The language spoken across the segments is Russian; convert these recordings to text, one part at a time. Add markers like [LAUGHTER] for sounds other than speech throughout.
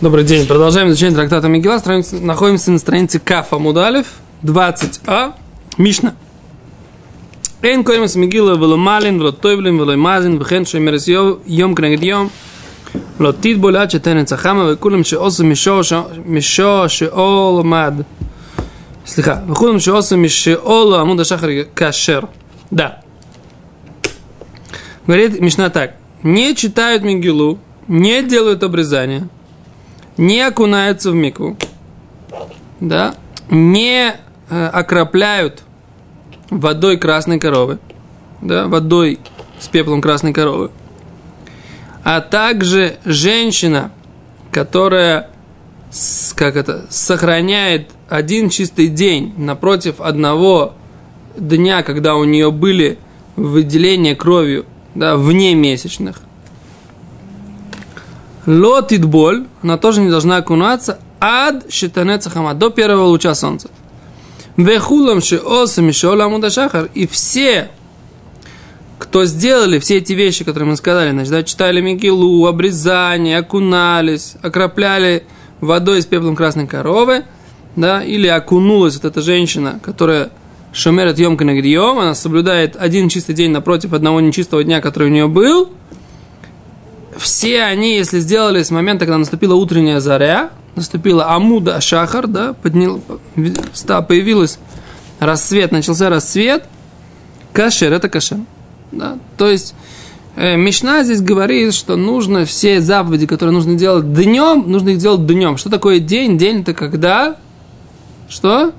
Добрый день. Продолжаем изучение трактата Мегила. Находимся на странице Кафа Мудалев, 20а, Мишна. Эйн коимас Мегила веломалин, велотойблин, велоймазин, вехен шоймерес йом кнегед йом, велотит болят шетен цахама, векулем шеосу мишо ол мад. Слыха. Слиха. Векулем шеосу мишеол амуда шахар кашер. Да. Говорит Мишна так. Не читают Мегилу, не делают обрезания – не окунаются в микву, да, не э, окропляют водой красной коровы, да, водой с пеплом красной коровы, а также женщина, которая как это, сохраняет один чистый день напротив одного дня, когда у нее были выделения кровью да, вне месячных, Лотит боль, она тоже не должна окунаться ад шитанеца хама, до первого луча солнца. Вехулам шиоса мишола амуда шахар. И все, кто сделали все эти вещи, которые мы сказали, значит, да, читали Микилу, обрезание, окунались, окропляли водой с пеплом красной коровы, да, или окунулась вот эта женщина, которая шумерет емка на она соблюдает один чистый день напротив одного нечистого дня, который у нее был – все они, если сделали с момента, когда наступила утренняя заря, наступила Амуда Шахар, да, поднял, появилась рассвет, начался рассвет, кашер, это кашер. Да? То есть, э, Мишна здесь говорит, что нужно все заповеди, которые нужно делать днем, нужно их делать днем. Что такое день? День это когда? Что?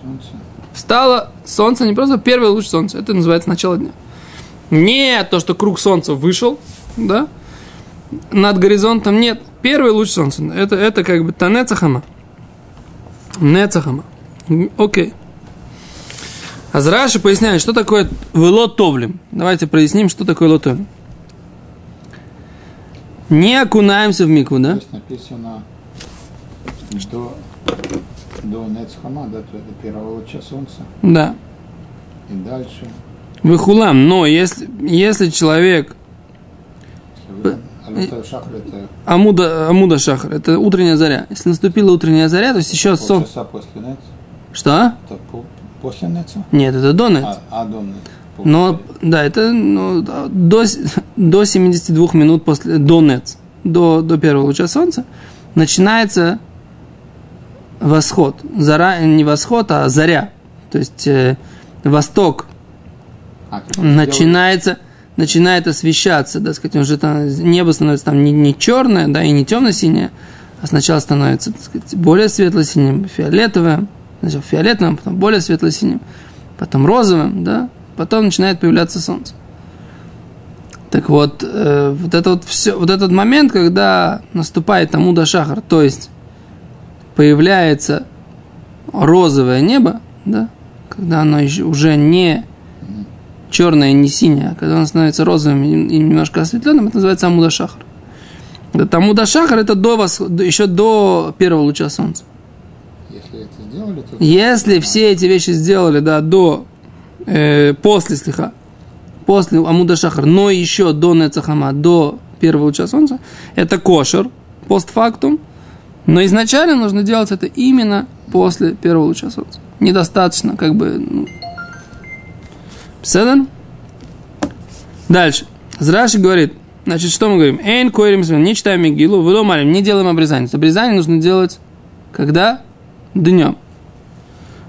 Солнце. Встало солнце, не просто первый луч солнца, это называется начало дня. Не то, что круг солнца вышел, да, над горизонтом нет. Первый луч солнца, это, это как бы танецахама. Нецахама. Окей. А Зраши поясняет, что такое велотовлем. Давайте проясним, что такое лотовлем. Не окунаемся в мику, да? Здесь написано до, до Нецхама, до первого луча солнца. Да. И дальше. Выхулам, но если, если человек Амуда, Амуда Шахар, это утренняя заря. Если наступила утренняя заря, то есть еще сон. после Нец? Что? Это после Неца? Нет, это до Нец. А, а до Нец. Но, да, это ну, до, [LAUGHS] до 72 минут после, до Нец, до, до первого луча солнца, начинается восход. Зара, не восход, а заря. То есть э, восток а, начинается... Делаешь? Начинает освещаться, да, сказать, уже там небо становится там не, не черное, да, и не темно-синее, а сначала становится, так сказать, более светло-синим, фиолетовым, значит, фиолетовым, потом более светло-синим, потом розовым, да, потом начинает появляться солнце. Так вот, э, вот это вот все, вот этот момент, когда наступает Амуда Шахар, то есть появляется розовое небо, да, когда оно уже не черное, не синее, а когда он становится розовым и немножко осветленным, это называется Амуда Шахар. Это Амуда Шахар это до вас, еще до первого луча солнца. Если это сделали, то... Если все эти вещи сделали, да, до, э, после слиха, после Амуда Шахар, но еще до Нецахама, до первого луча солнца, это кошер, постфактум, но изначально нужно делать это именно после первого луча солнца. Недостаточно, как бы, ну, Седан? Дальше. Зраши говорит, значит, что мы говорим? Эйн койрим не читаем Мегилу, выломалим, не делаем обрезание. Обрезание нужно делать когда? Днем.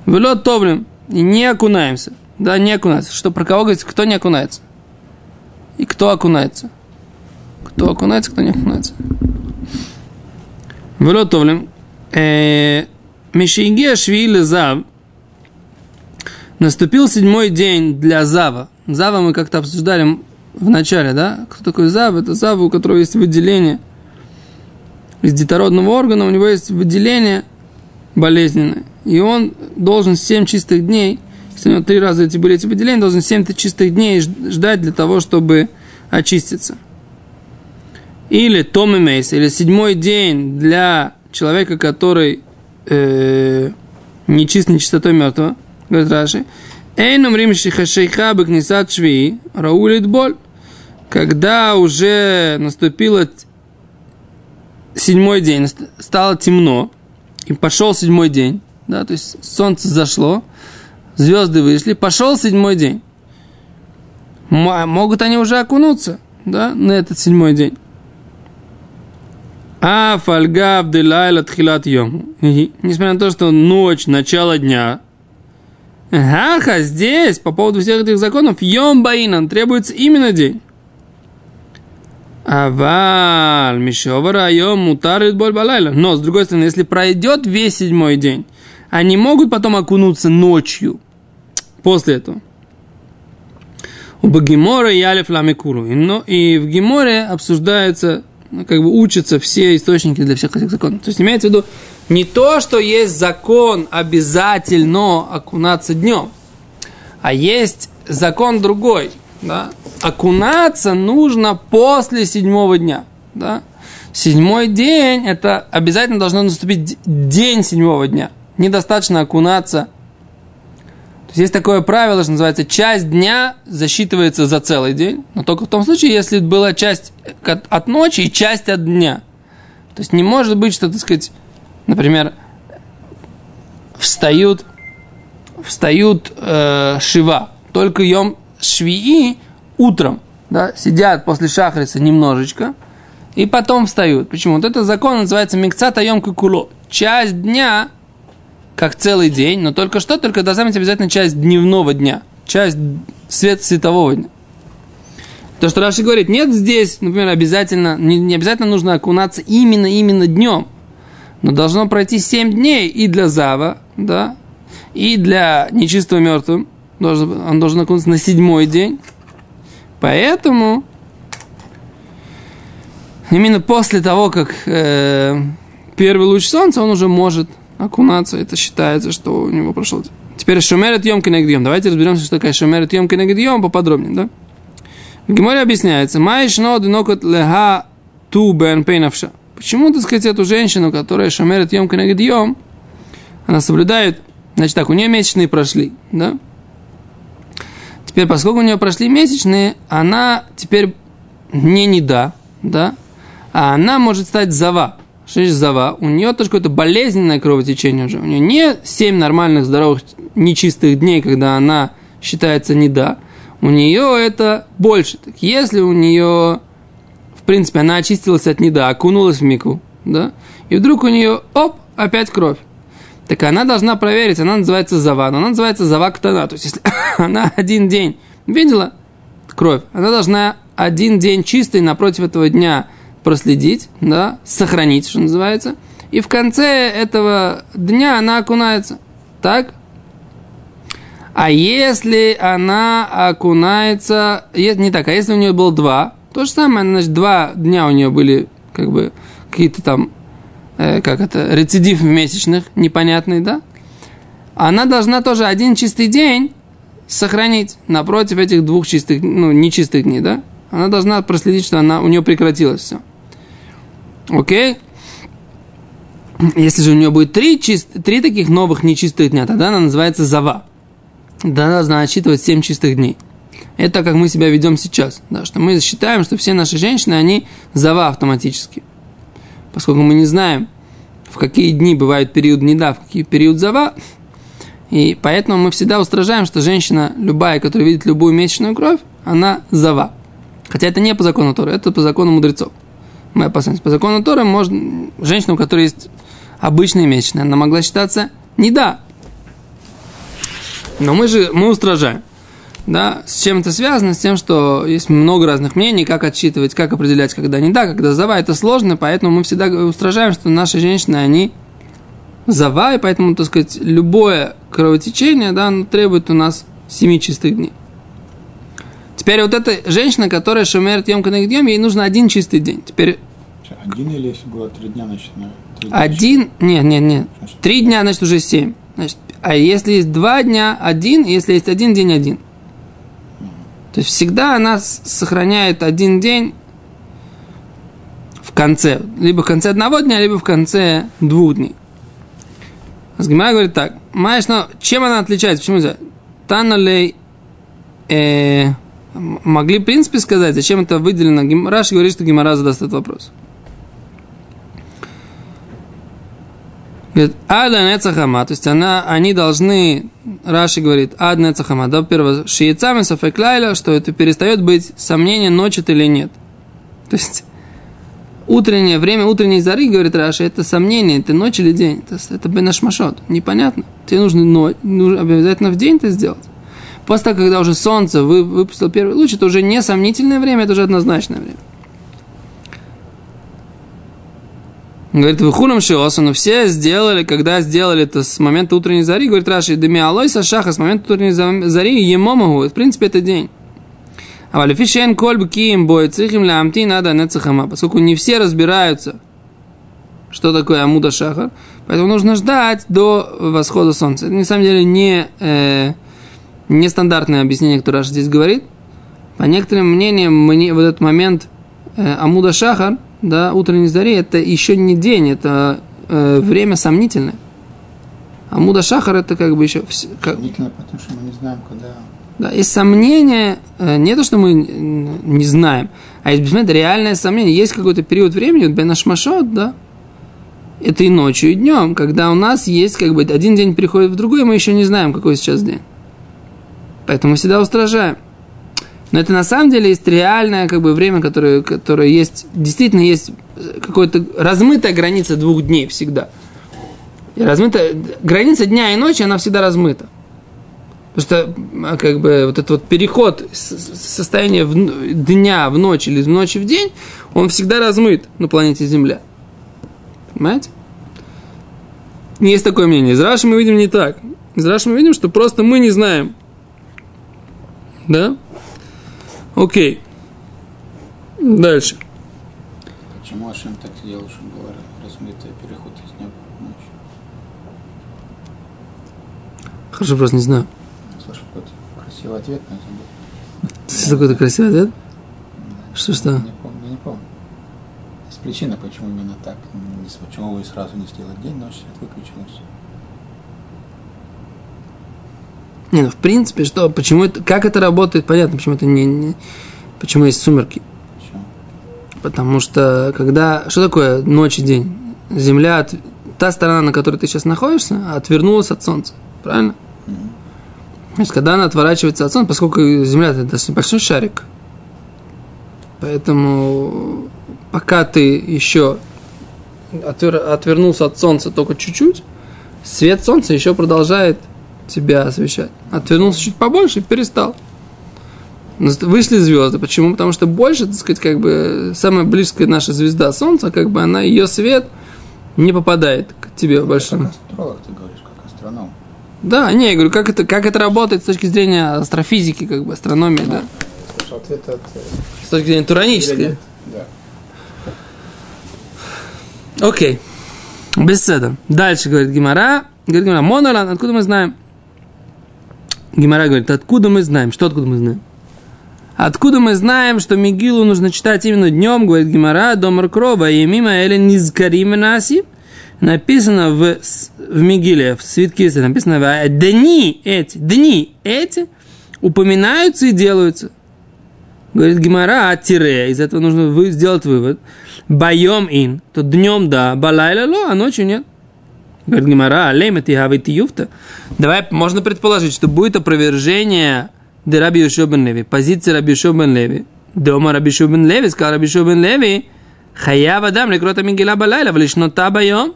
Вылет тоблим, и не окунаемся. Да, не окунается. Что про кого говорится? Кто не окунается? И кто окунается? Кто окунается, кто не окунается? Вылет тоблим. Э, Мишиге швили зав, Наступил седьмой день для Зава. Зава мы как-то обсуждали в начале, да? Кто такой Зав? Это Зава, у которого есть выделение из детородного органа, у него есть выделение болезненное. И он должен 7 чистых дней, если у него три раза эти были эти выделения, должен 7 чистых дней ждать для того, чтобы очиститься. Или Том и Мейс, или седьмой день для человека, который э, не чист нечистотой мертвого – говорит Раши, Эйн умрим шейха бекнисат шви, раулит боль. Когда уже наступила седьмой день, стало темно, и пошел седьмой день, да, то есть солнце зашло, звезды вышли, пошел седьмой день. Могут они уже окунуться, да, на этот седьмой день. А фальгав делайла тхилат йому. Несмотря на то, что ночь, начало дня. Гаха, здесь, по поводу всех этих законов, йом баинан, требуется именно день. Аваль, Мишовара, Йом, Мутарит, Боль, Балайла. Но, с другой стороны, если пройдет весь седьмой день, они могут потом окунуться ночью после этого. У Багимора и Алиф Ламикуру. Но и в Гиморе обсуждается, ну, как бы учатся все источники для всех этих законов. То есть имеется в виду не то, что есть закон обязательно окунаться днем, а есть закон другой. Да? Окунаться нужно после седьмого дня. Да? Седьмой день, это обязательно должно наступить день седьмого дня. Недостаточно окунаться то есть есть такое правило, что называется, часть дня засчитывается за целый день, но только в том случае, если была часть от ночи и часть от дня. То есть не может быть, что, так сказать, например, встают, встают э, шива, только ем швии утром, да, сидят после шахриса немножечко, и потом встают. Почему? Вот этот закон называется микцата ем куло. Часть дня как целый день, но только что, только должна быть обязательно часть дневного дня, часть свет светового дня. То, что Раши говорит, нет здесь, например, обязательно, не, не обязательно нужно окунаться именно, именно днем, но должно пройти 7 дней и для Зава, да, и для нечистого мертвым, он должен окунуться на седьмой день. Поэтому именно после того, как э, первый луч солнца, он уже может окунаться, это считается, что у него прошел. Теперь шумерет йом кенегдьем. Давайте разберемся, что такое шумерет йом кенегдьем поподробнее, да? В Геморе объясняется, майшно динокот леха ту бен пейнавша. Почему, так сказать, эту женщину, которая шумерет йом кенегдьем, она соблюдает, значит так, у нее месячные прошли, да? Теперь, поскольку у нее прошли месячные, она теперь не не да, а она может стать зава. Что значит зава? У нее тоже какое-то болезненное кровотечение уже. У нее не 7 нормальных, здоровых, нечистых дней, когда она считается не да. У нее это больше. Так если у нее, принципе, она очистилась от неда, окунулась в мику, да, и вдруг у нее, оп, опять кровь. Так она должна проверить, она называется зава, но она называется зава ктана. То есть, если [COUGHS] она один день видела кровь, она должна один день чистый напротив этого дня – проследить, да, сохранить, что называется. И в конце этого дня она окунается. Так? А если она окунается... Не так, а если у нее было два, то же самое, значит, два дня у нее были как бы какие-то там, э, как это, рецидив месячных, непонятный, да? Она должна тоже один чистый день сохранить напротив этих двух чистых, ну, нечистых дней, да? Она должна проследить, что она, у нее прекратилось все. Окей? Если же у нее будет три, чист, три таких новых нечистых дня, тогда она называется зава. Тогда она должна отсчитывать семь чистых дней. Это как мы себя ведем сейчас. Да, что мы считаем, что все наши женщины, они зава автоматически. Поскольку мы не знаем, в какие дни бывают период неда, в какие период зава, и поэтому мы всегда устражаем, что женщина, любая, которая видит любую месячную кровь, она зава. Хотя это не по закону Торы, это по закону мудрецов мы опасаемся. По закону Тора можно, женщина, у которой есть обычные месячные, она могла считаться не да. Но мы же, мы устражаем. Да, с чем это связано? С тем, что есть много разных мнений, как отсчитывать, как определять, когда не да, когда зава. Это сложно, поэтому мы всегда устражаем, что наши женщины, они зава, и поэтому, так сказать, любое кровотечение, да, оно требует у нас семи чистых дней. Теперь вот эта женщина, которая шумерит Йом Канагдьем, ей нужно один чистый день. Теперь... Один или если было три дня, значит, Один, нет, нет, нет. Три дня, значит, уже семь. Значит, а если есть два дня, один, если есть один день, один. То есть всегда она сохраняет один день в конце. Либо в конце одного дня, либо в конце двух дней. Асгимара говорит так. Маешь, но чем она отличается? Почему это? Таналей э, могли, в принципе, сказать, зачем это выделено. Раш говорит, что Гимара задаст этот вопрос. Говорит, ада нецахама, то есть она, они должны, Раши говорит, ад нецахама, да, первое, шиецами сафеклайля, что это перестает быть сомнение, ночь или нет. То есть, утреннее время, утренней зары, говорит Раши, это сомнение, это ночь или день, это, это бенашмашот, непонятно. Тебе нужно, ночь, нужно обязательно в день это сделать. После того, когда уже солнце вы, выпустило первый луч, это уже не сомнительное время, это уже однозначное время. Говорит, вы хурам шиоса, но все сделали, когда сделали это с момента утренней зари, говорит Раши, деми алойса шаха, с момента утренней зари, ему могу, в принципе, это день. А валифишен колб киим бой цихим лямти надо нецахама, поскольку не все разбираются, что такое амуда шаха, поэтому нужно ждать до восхода солнца. Это на самом деле не, э, нестандартное объяснение, которое Раша здесь говорит. По некоторым мнениям, мне вот этот момент э, амуда шахар – да, утренней зари, это еще не день, это э, время сомнительное. А муда шахар это как бы еще... Как... Сомнительно, потому что мы не знаем, когда... Да, есть сомнение, э, не то, что мы не знаем, а есть, безусловно, реальное сомнение. Есть какой-то период времени, вот Бенашмашот, да, это и ночью, и днем, когда у нас есть как бы один день переходит в другой, мы еще не знаем, какой сейчас день. Поэтому мы всегда устражаем. Но это на самом деле есть реальное как бы, время, которое, которое есть, действительно есть какая-то размытая граница двух дней всегда. И размытая, граница дня и ночи, она всегда размыта. Потому что а, как бы вот этот вот переход состояния в, дня в ночь или из ночи в день, он всегда размыт на планете Земля. Понимаете? Есть такое мнение. Из Раши мы видим не так. Из Раши мы видим, что просто мы не знаем. Да? Окей. Дальше. Почему Ашем так сделал, чтобы был размытый переход из неба в ночь? Хорошо, просто не знаю. Слушай, какой красивый ответ на это был. Что такое красивый ответ? Что, что? Не помню, не помню. Есть причина, почему именно так. Почему вы сразу не сделали день, ночь, свет выключился. Не, ну в принципе, что, почему это, как это работает, понятно, почему это не, не почему есть сумерки. Почему? Потому что когда, что такое ночь и день? Земля, от, та сторона, на которой ты сейчас находишься, отвернулась от солнца, правильно? Mm-hmm. То есть, когда она отворачивается от солнца, поскольку Земля это большой шарик, поэтому пока ты еще отвер, отвернулся от солнца только чуть-чуть, свет солнца еще продолжает тебя освещать. Отвернулся чуть побольше и перестал. Вышли звезды. Почему? Потому что больше, так сказать, как бы самая близкая наша звезда Солнца, как бы она, ее свет не попадает к тебе большим. Как астролог ты говоришь, как астроном. Да, не, я говорю, как это, как это работает с точки зрения астрофизики, как бы астрономии, да. Слушай, ответ от... Э, с точки зрения туранической. Да. Окей. Беседа. Дальше говорит Гимара. Говорит Гимара, Монолан, откуда мы знаем? Гимара говорит, откуда мы знаем? Что откуда мы знаем? Откуда мы знаем, что Мигилу нужно читать именно днем, говорит Гимара, Домар Крова, и мимо Эли Низкарим Наси, написано в, в Мигиле, в свитке, написано в дни эти, дни эти упоминаются и делаются. Говорит Гимара, а тире, из этого нужно вы, сделать вывод. Боем ин, то днем да, балайла ло, а ночью нет. Говорит Гимара, алейма ти юфта. Давай, можно предположить, что будет опровержение Раби Бен Леви, позиции Раби Бен Леви. Дома Раби Бен Леви, сказал Раби Бен Леви, хаяв адам лекрота мигила балайла, влишно табайом.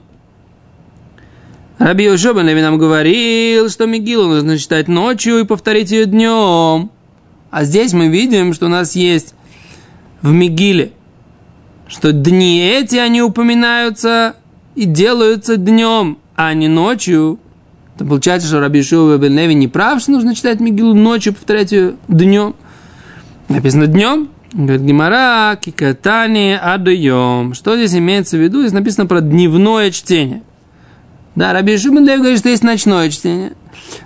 Раби Бен Леви нам говорил, что мигилу нужно читать ночью и повторить ее днем. А здесь мы видим, что у нас есть в Мигиле, что дни эти, они упоминаются и делаются днем а не ночью. То получается, что Раби Шува бен Леви не прав, что нужно читать Мигилу ночью, повторять ее днем. Написано днем. Говорит Гимара, кикатани адуем. Что здесь имеется в виду? Здесь написано про дневное чтение. Да, Раби Шубин Леви говорит, что есть ночное чтение.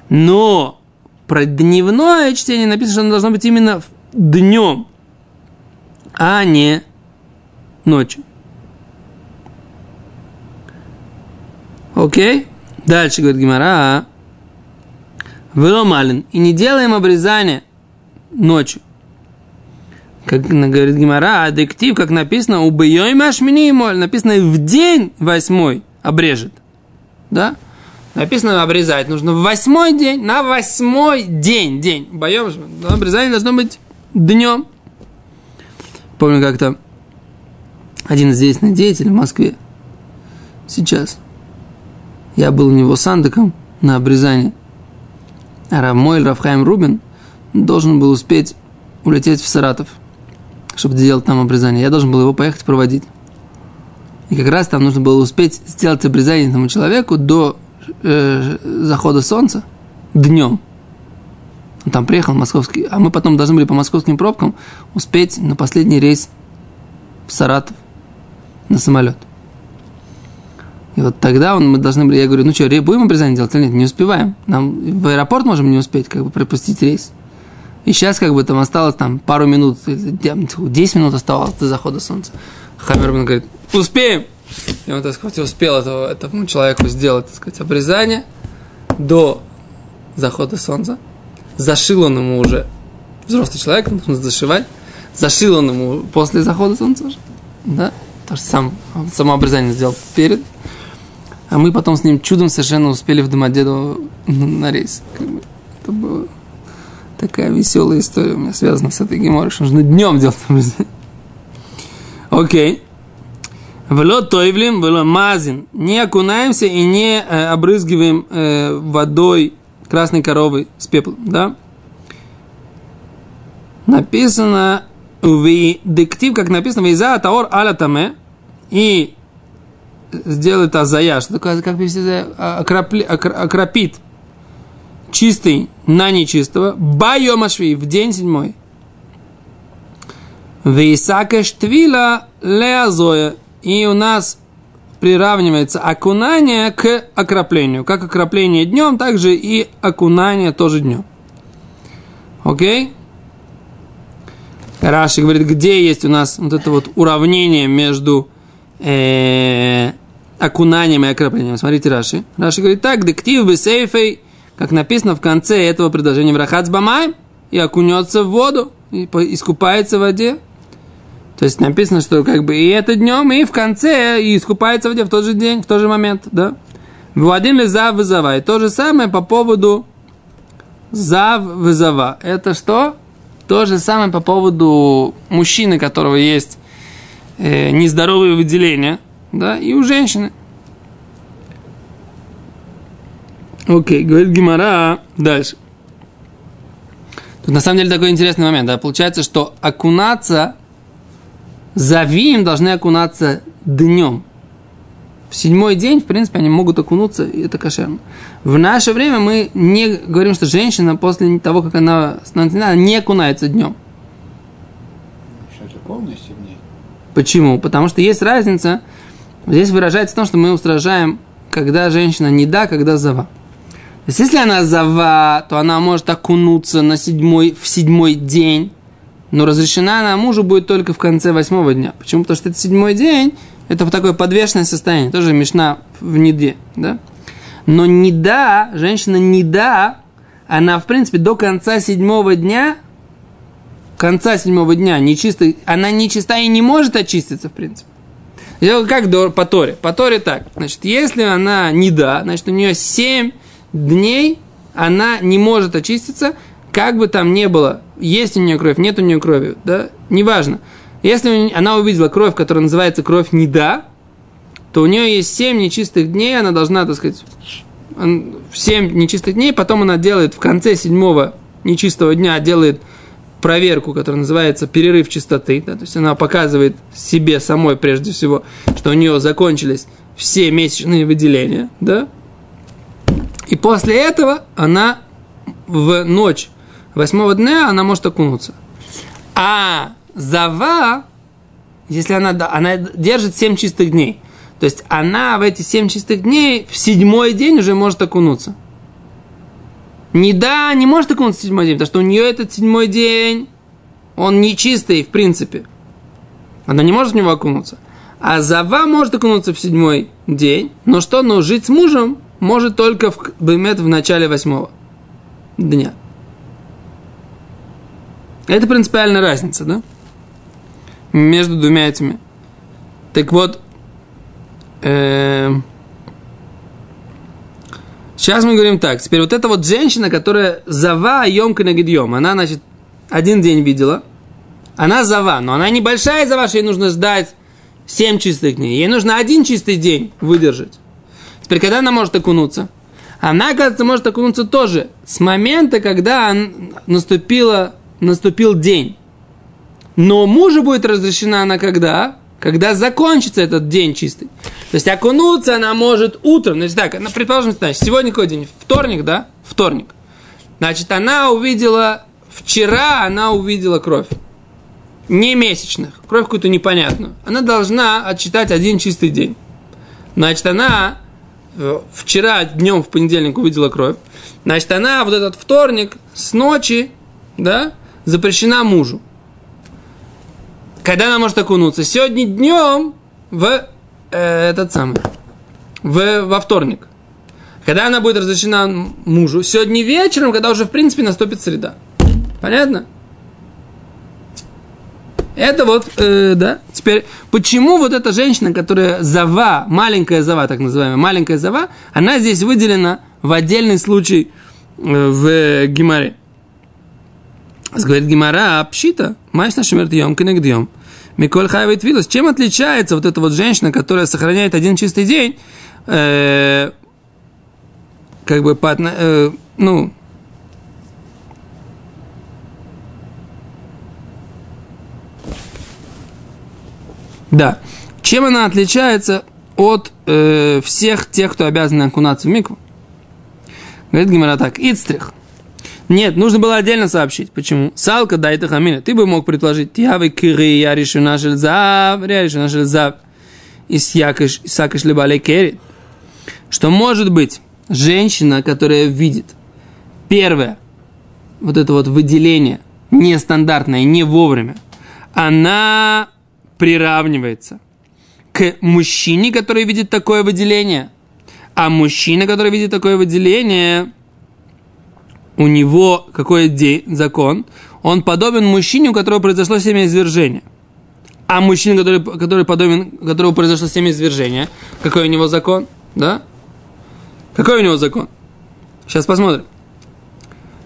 Но про дневное чтение написано, что оно должно быть именно днем, а не ночью. Окей? Дальше говорит Гимара. Веломалин. И не делаем обрезание ночью. Как говорит Гимара, аддиктив, как написано, убьем ашмини моль, написано в день восьмой обрежет. да? Написано обрезать нужно в восьмой день, на восьмой день, день. Боем, обрезание должно быть днем. Помню как-то один известный деятель в Москве, сейчас, я был у него сандаком на обрезание, а Равмойль Равхайм Рубин должен был успеть улететь в Саратов, чтобы сделать там обрезание. Я должен был его поехать проводить. И как раз там нужно было успеть сделать обрезание этому человеку до э, захода солнца днем. Он там приехал московский, а мы потом должны были по московским пробкам успеть на последний рейс в Саратов на самолет. И вот тогда он, мы должны были, я говорю, ну что, будем обрезание делать или нет? Не успеваем. Нам в аэропорт можем не успеть, как бы пропустить рейс. И сейчас как бы там осталось там пару минут, 10 минут оставалось до захода солнца. Хаммерман говорит, успеем. И он, так сказать, успел этого, этому человеку сделать, так сказать, обрезание до захода солнца. Зашил он ему уже, взрослый человек, нужно зашивать. Зашил он ему после захода солнца уже. Да? Потому что сам, он само обрезание сделал перед. А мы потом с ним чудом совершенно успели в Домодедово на рейс. Это была такая веселая история у меня связана с этой геморой, что нужно днем делать. Окей. Вело тойвлим, вело мазин. Не окунаемся и не э, обрызгиваем э, водой красной коровы с пеплом, да? Написано в дектив, как написано, вейза таор аля и сделает азая, что такое, как окропли, окропит чистый на нечистого, байомашви в день седьмой. Вейсакеш твила леазоя. И у нас приравнивается окунание к окроплению. Как окропление днем, так же и окунание тоже днем. Окей? Раши говорит, где есть у нас вот это вот уравнение между э, окунанием и окроплением. Смотрите, Раши. Раши говорит так, дектив бы сейфей, как написано в конце этого предложения, врахац бамай, и окунется в воду, и искупается в воде. То есть написано, что как бы и это днем, и в конце, и искупается в воде в тот же день, в тот же момент, да. Владим ли зав вызова. И то же самое по поводу зав вызова. Это что? То же самое по поводу мужчины, которого есть э, нездоровые выделения, да, и у женщины. Окей, говорит Гимара дальше. Тут на самом деле такой интересный момент, да, получается, что окунаться, завим должны окунаться днем. В седьмой день, в принципе, они могут окунуться, и это кошерно. В наше время мы не говорим, что женщина после того, как она становится, не окунается днем. Что это дней? Почему? Потому что есть разница, здесь выражается в том, что мы устражаем, когда женщина не да, когда зава. То есть, если она зава, то она может окунуться на седьмой, в седьмой день, но разрешена она мужу будет только в конце восьмого дня. Почему? Потому что это седьмой день, это такое подвешенное состояние, тоже мешна в неде, да? Но не да, женщина не да, она, в принципе, до конца седьмого дня, конца седьмого дня нечисто, она нечиста и не может очиститься, в принципе. Как до, по Торе? По Торе так. Значит, если она не да, значит, у нее семь дней она не может очиститься, как бы там ни было, есть у нее кровь, нет у нее крови, да, неважно. Если она увидела кровь, которая называется кровь неда, то у нее есть 7 нечистых дней, она должна, так сказать, 7 нечистых дней, потом она делает в конце седьмого нечистого дня, делает проверку, которая называется перерыв чистоты, да, то есть она показывает себе самой прежде всего, что у нее закончились все месячные выделения, да, и после этого она в ночь восьмого дня она может окунуться. А Зава, если она, она держит 7 чистых дней, то есть она в эти 7 чистых дней в седьмой день уже может окунуться. Не да, не может окунуться в седьмой день, потому что у нее этот седьмой день, он нечистый в принципе. Она не может в него окунуться. А Зава может окунуться в седьмой день, но что, но жить с мужем может только в, в начале восьмого дня. Это принципиальная разница, да? между двумя этими. Так вот, э, Сейчас мы говорим так. Теперь вот эта вот женщина, которая зава емка на гидьем, она, значит, один день видела. Она зава, но она небольшая зава, что ей нужно ждать 7 чистых дней. Ей нужно один чистый день выдержать. Теперь, когда она может окунуться? Она, оказывается, может окунуться тоже с момента, когда наступила, наступил день. Но мужу будет разрешена она когда? Когда закончится этот день чистый. То есть окунуться она может утром. Значит так, ну, предположим, значит, сегодня какой день? Вторник, да? Вторник. Значит, она увидела, вчера она увидела кровь. Не месячных, кровь какую-то непонятную. Она должна отчитать один чистый день. Значит, она э, вчера днем в понедельник увидела кровь. Значит, она вот этот вторник с ночи, да, запрещена мужу. Когда она может окунуться? Сегодня днем в этот самый, в, во вторник. Когда она будет разрешена мужу? Сегодня вечером, когда уже, в принципе, наступит среда. Понятно? Это вот, э, да. Теперь, почему вот эта женщина, которая зава, маленькая зава, так называемая, маленькая зава, она здесь выделена в отдельный случай э, в Гимаре? Говорит Гимара, а пшита, майш на шемер дьем, кенегдьем. Миколь хайвит вилус. Чем отличается вот эта вот женщина, которая сохраняет один чистый день, э, как бы, по, э, ну, Да. Чем она отличается от э, всех тех, кто обязан окунаться в микву? Говорит Гимара так. Ицтрих. Нет, нужно было отдельно сообщить. Почему? Салка дай хамина. Ты бы мог предложить. Тявы кири, я решу наш зав, я решу наш зав. И сякаш, сакаш либалей керит. Что может быть женщина, которая видит первое, вот это вот выделение, нестандартное, не вовремя, она приравнивается к мужчине, который видит такое выделение. А мужчина, который видит такое выделение, у него какой день, закон? Он подобен мужчине, у которого произошло семяизвержение. А мужчина, который, который подобен, у которого произошло семяизвержение, какой у него закон? Да? Какой у него закон? Сейчас посмотрим.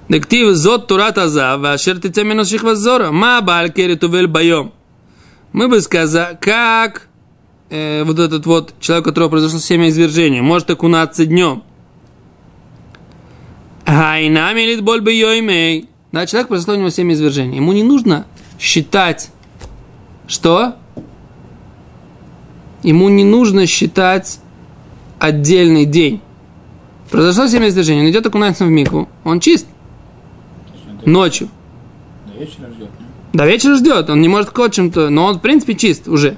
Дектив зот турат аза, вашер тецеминус шихвазора, ма балькери тувель байом мы бы сказали, как э, вот этот вот человек, у которого произошло семя извержения, может окунаться днем. Хайна милит боль бы йоймей. Да, человек произошло у него семя извержения. Ему не нужно считать, что? Ему не нужно считать отдельный день. Произошло семя извержения, он идет окунается в микву, он чист. Ночью. До вечера ждет. До вечера ждет, он не может кот чем-то, но он в принципе чист уже.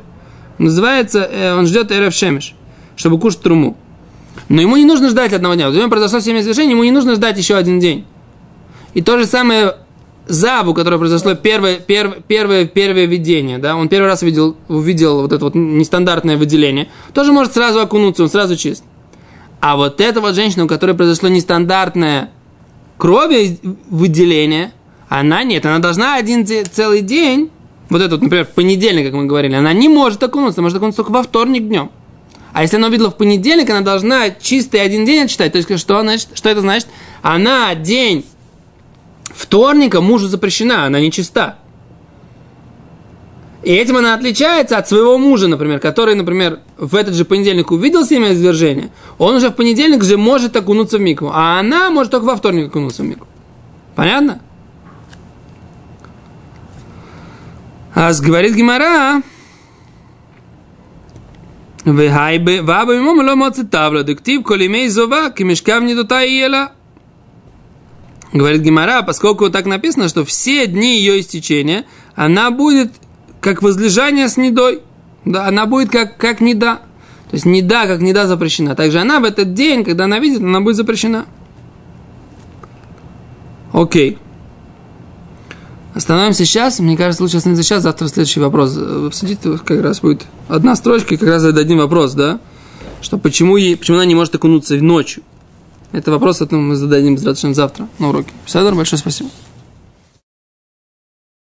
Называется, э, он ждет Эрев Шемеш, чтобы кушать труму. Но ему не нужно ждать одного дня. Вот у него произошло 70 движений, ему не нужно ждать еще один день. И то же самое Заву, которое произошло первое, первое, первое, первое видение, да, он первый раз увидел, увидел вот это вот нестандартное выделение, тоже может сразу окунуться, он сразу чист. А вот эта вот женщина, у которой произошло нестандартное крови выделение – она нет, она должна один целый день, вот этот, например, в понедельник, как мы говорили, она не может окунуться, может окунуться только во вторник днем. А если она увидела в понедельник, она должна чистый один день отчитать. То есть, что, значит, что это значит? Она день вторника мужу запрещена, она не чиста. И этим она отличается от своего мужа, например, который, например, в этот же понедельник увидел семя извержения, он уже в понедельник же может окунуться в мику, а она может только во вторник окунуться в мику. Понятно? А говорит Гимара, Ваба ему ло моцит тавла, дектив колимей зова, кимешкав не дута и ела. Говорит Гимара, поскольку так написано, что все дни ее истечения, она будет как возлежание с недой. Да, она будет как, как неда. То есть неда, как неда запрещена. Также она в этот день, когда она видит, она будет запрещена. Окей. Остановимся сейчас. Мне кажется, лучше остановиться сейчас. Завтра следующий вопрос обсудить. Как раз будет одна строчка, и как раз зададим вопрос, да? Что почему, ей, почему она не может окунуться ночью? Это вопрос, это мы зададим завтра на уроке. Писадар, большое спасибо.